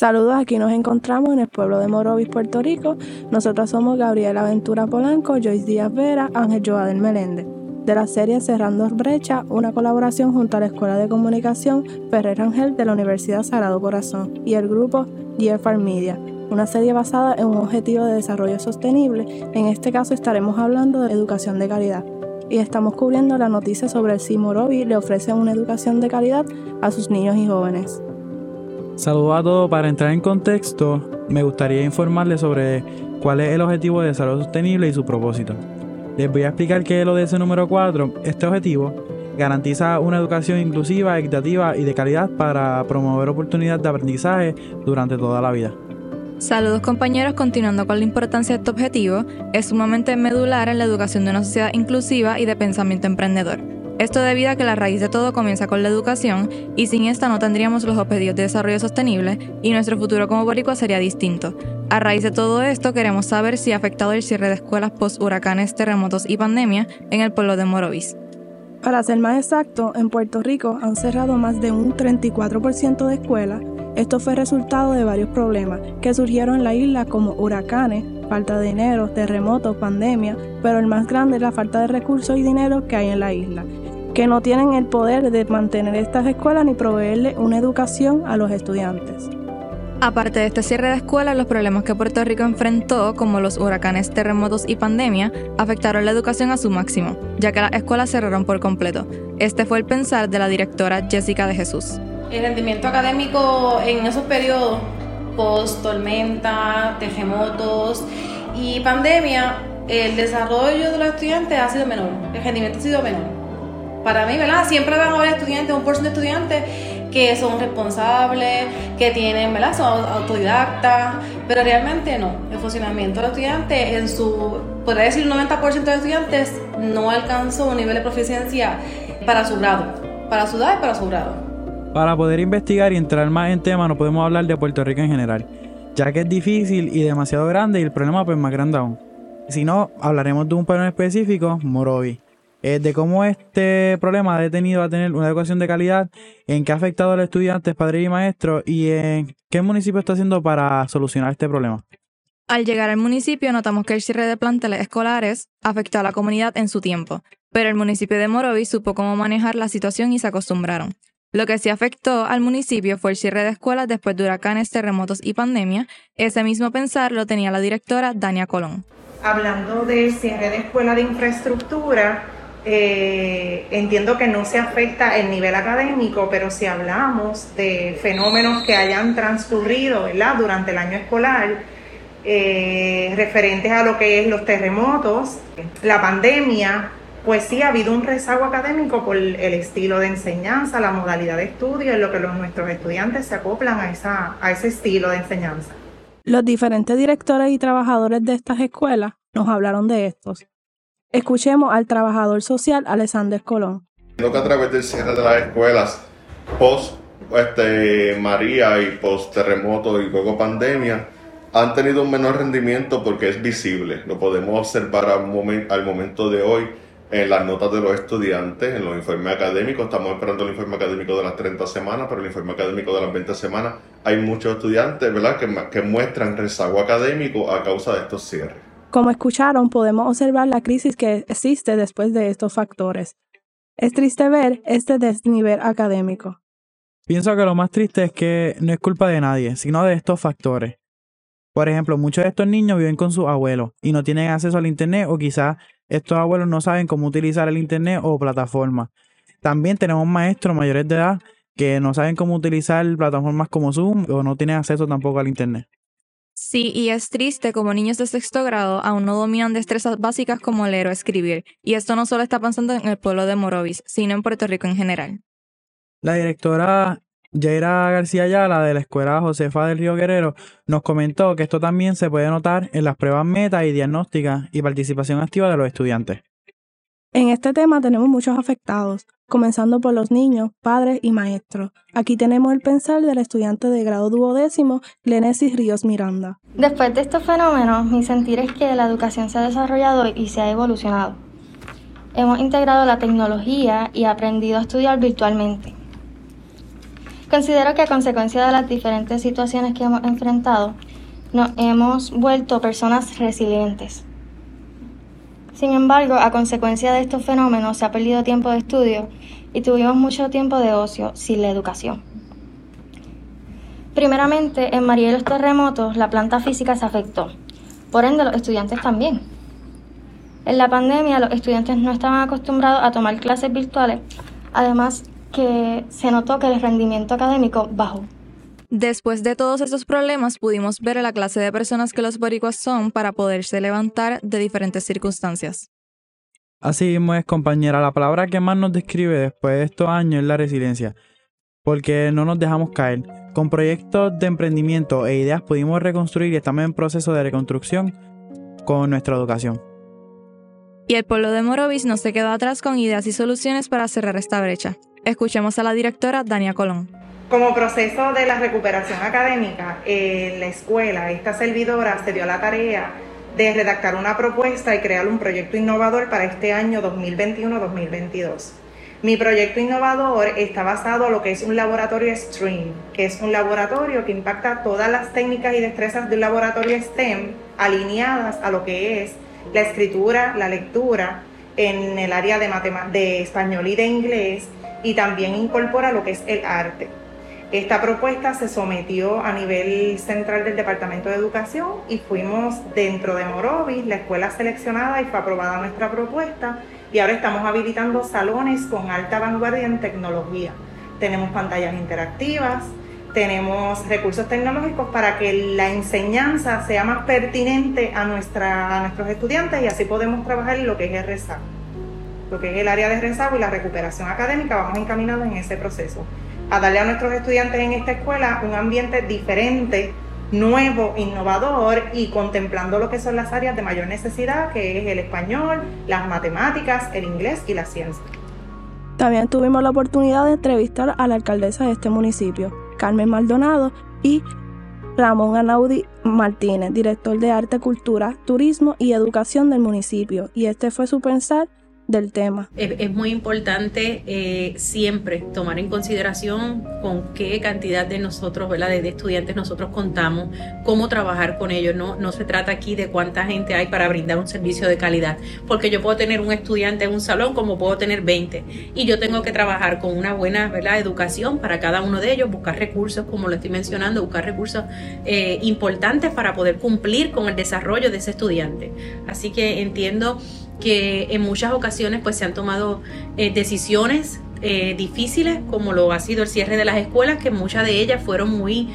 Saludos, aquí nos encontramos en el pueblo de Morovis, Puerto Rico. Nosotros somos Gabriela Aventura Polanco, Joyce Díaz Vera, Ángel Joadel Meléndez. De la serie Cerrando Brecha, una colaboración junto a la Escuela de Comunicación Ferrer Ángel de la Universidad Sagrado Corazón y el grupo GFR Media, una serie basada en un objetivo de desarrollo sostenible. En este caso estaremos hablando de educación de calidad y estamos cubriendo la noticia sobre si Morovis le ofrece una educación de calidad a sus niños y jóvenes. Saludos a todos. Para entrar en contexto, me gustaría informarles sobre cuál es el objetivo de desarrollo sostenible y su propósito. Les voy a explicar qué es de ese número 4. Este objetivo garantiza una educación inclusiva, equitativa y de calidad para promover oportunidades de aprendizaje durante toda la vida. Saludos compañeros, continuando con la importancia de este objetivo, es sumamente medular en la educación de una sociedad inclusiva y de pensamiento emprendedor. Esto debido a que la raíz de todo comienza con la educación y sin esta no tendríamos los objetivos de desarrollo sostenible y nuestro futuro como boricua sería distinto. A raíz de todo esto queremos saber si ha afectado el cierre de escuelas post huracanes, terremotos y pandemia en el pueblo de Morovis. Para ser más exacto, en Puerto Rico han cerrado más de un 34% de escuelas. Esto fue resultado de varios problemas que surgieron en la isla como huracanes, falta de dinero, terremotos, pandemia, pero el más grande es la falta de recursos y dinero que hay en la isla que no tienen el poder de mantener estas escuelas ni proveerle una educación a los estudiantes. Aparte de este cierre de escuelas, los problemas que Puerto Rico enfrentó, como los huracanes, terremotos y pandemia, afectaron la educación a su máximo, ya que las escuelas cerraron por completo. Este fue el pensar de la directora Jessica de Jesús. El rendimiento académico en esos periodos, post tormenta, terremotos y pandemia, el desarrollo de los estudiantes ha sido menor, el rendimiento ha sido menor para mí, ¿verdad? Siempre van a haber estudiantes, un porcentaje de estudiantes que son responsables, que tienen, ¿verdad? Son autodidactas, pero realmente no. El funcionamiento del estudiante, en su, podría decir, un 90% de estudiantes no alcanzó un nivel de proficiencia para su grado, para su edad y para su grado. Para poder investigar y entrar más en tema, no podemos hablar de Puerto Rico en general, ya que es difícil y demasiado grande y el problema pues más grande aún. Si no, hablaremos de un problema específico, Morovi eh, de cómo este problema ha detenido a tener una educación de calidad, en qué ha afectado a los estudiantes, padres y maestros y en qué el municipio está haciendo para solucionar este problema. Al llegar al municipio notamos que el cierre de planteles escolares afectó a la comunidad en su tiempo, pero el municipio de Morovis supo cómo manejar la situación y se acostumbraron. Lo que sí afectó al municipio fue el cierre de escuelas después de huracanes, terremotos y pandemia. Ese mismo pensar lo tenía la directora Dania Colón. Hablando del cierre de escuela de infraestructura, eh, entiendo que no se afecta el nivel académico, pero si hablamos de fenómenos que hayan transcurrido durante el año escolar, eh, referentes a lo que es los terremotos, la pandemia, pues sí ha habido un rezago académico por el estilo de enseñanza, la modalidad de estudio, en lo que nuestros estudiantes se acoplan a, a ese estilo de enseñanza. Los diferentes directores y trabajadores de estas escuelas nos hablaron de estos. Escuchemos al trabajador social Alexander Colón. que a través del cierre de las escuelas post este, María y post terremoto y luego pandemia han tenido un menor rendimiento porque es visible. Lo podemos observar al, momento de hoy en las notas de los estudiantes, en los informes académicos. Estamos esperando el informe académico de las 30 semanas, pero el informe académico de las 20 semanas hay muchos estudiantes ¿verdad? Que muestran rezago académico a causa de estos cierres. Como escucharon, podemos observar la crisis que existe después de estos factores. Es triste ver este desnivel académico. Pienso que lo más triste es que no es culpa de nadie, sino de estos factores. Por ejemplo, muchos de estos niños viven con sus abuelos y no tienen acceso al Internet o quizás estos abuelos no saben cómo utilizar el Internet o plataformas. También tenemos maestros mayores de edad que no saben cómo utilizar plataformas como Zoom o no tienen acceso tampoco al Internet. Sí, y es triste como niños de sexto grado aún no dominan destrezas básicas como leer o escribir, y esto no solo está pasando en el pueblo de Morovis, sino en Puerto Rico en general. La directora Jaira García Ayala de la Escuela Josefa del Río Guerrero nos comentó que esto también se puede notar en las pruebas meta y diagnósticas y participación activa de los estudiantes. En este tema tenemos muchos afectados, comenzando por los niños, padres y maestros. Aquí tenemos el pensar del estudiante de grado duodécimo, Glenesis Ríos Miranda. Después de estos fenómenos, mi sentir es que la educación se ha desarrollado y se ha evolucionado. Hemos integrado la tecnología y aprendido a estudiar virtualmente. Considero que a consecuencia de las diferentes situaciones que hemos enfrentado, nos hemos vuelto personas resilientes. Sin embargo, a consecuencia de estos fenómenos se ha perdido tiempo de estudio y tuvimos mucho tiempo de ocio sin la educación. Primeramente, en María los terremotos, la planta física se afectó, por ende los estudiantes también. En la pandemia, los estudiantes no estaban acostumbrados a tomar clases virtuales, además que se notó que el rendimiento académico bajó. Después de todos esos problemas, pudimos ver la clase de personas que los boricuas son para poderse levantar de diferentes circunstancias. Así mismo es, compañera, la palabra que más nos describe después de estos años es la resiliencia, porque no nos dejamos caer. Con proyectos de emprendimiento e ideas pudimos reconstruir y estamos en proceso de reconstrucción con nuestra educación. Y el pueblo de Morovis no se quedó atrás con ideas y soluciones para cerrar esta brecha. Escuchemos a la directora Dania Colón. Como proceso de la recuperación académica, en la escuela, esta servidora se dio la tarea de redactar una propuesta y crear un proyecto innovador para este año 2021-2022. Mi proyecto innovador está basado en lo que es un laboratorio STREAM, que es un laboratorio que impacta todas las técnicas y destrezas de un laboratorio STEM alineadas a lo que es la escritura, la lectura en el área de, de español y de inglés y también incorpora lo que es el arte. Esta propuesta se sometió a nivel central del Departamento de Educación y fuimos dentro de Morovis, la escuela seleccionada y fue aprobada nuestra propuesta y ahora estamos habilitando salones con alta vanguardia en tecnología. Tenemos pantallas interactivas, tenemos recursos tecnológicos para que la enseñanza sea más pertinente a, nuestra, a nuestros estudiantes y así podemos trabajar en lo que es el rezago. Lo que es el área de rezago y la recuperación académica, vamos encaminados en ese proceso a darle a nuestros estudiantes en esta escuela un ambiente diferente, nuevo, innovador y contemplando lo que son las áreas de mayor necesidad, que es el español, las matemáticas, el inglés y la ciencia. También tuvimos la oportunidad de entrevistar a la alcaldesa de este municipio, Carmen Maldonado, y Ramón Anaudi Martínez, director de Arte, Cultura, Turismo y Educación del municipio, y este fue su pensar del tema. Es, muy importante eh, siempre tomar en consideración con qué cantidad de nosotros, ¿verdad? De, estudiantes nosotros contamos, cómo trabajar con ellos. No, no se trata aquí de cuánta gente hay para brindar un servicio de calidad, porque yo puedo tener un estudiante en un salón como puedo tener 20 y yo tengo que trabajar con una buena educación para cada uno de ellos, buscar recursos, como lo estoy mencionando, buscar recursos eh, importantes para poder cumplir con el desarrollo de ese estudiante. Así que entiendo que en muchas ocasiones pues se han tomado eh, decisiones eh, difíciles como lo ha sido el cierre de las escuelas que muchas de ellas fueron muy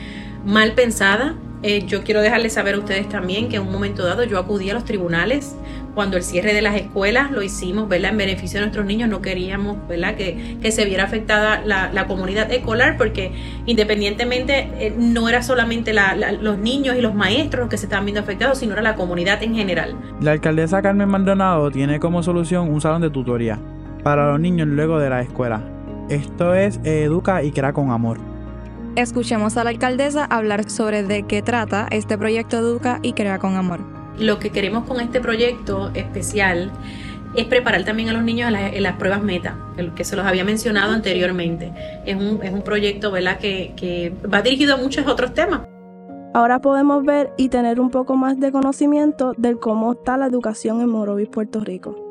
mal pensadas. Eh, yo quiero dejarles saber a ustedes también que en un momento dado yo acudí a los tribunales cuando el cierre de las escuelas lo hicimos, ¿verdad? En beneficio de nuestros niños, no queríamos, ¿verdad? Que, que se viera afectada la, comunidad escolar porque independientemente eh, no era solamente los niños y los maestros los que se estaban viendo afectados, sino era la comunidad en general. La alcaldesa Carmen Maldonado tiene como solución un salón de tutoría para los niños luego de la escuela. Esto es Educa y Crea con Amor. Escuchemos a la alcaldesa hablar sobre de qué trata este proyecto Educa y Crea con Amor. Lo que queremos con este proyecto especial es preparar también a los niños en, las pruebas meta, que se los había mencionado anteriormente. Es un, es un proyecto ¿verdad? Que, que va dirigido a muchos otros temas. Ahora podemos ver y tener un poco más de conocimiento de cómo está la educación en Morovis, Puerto Rico.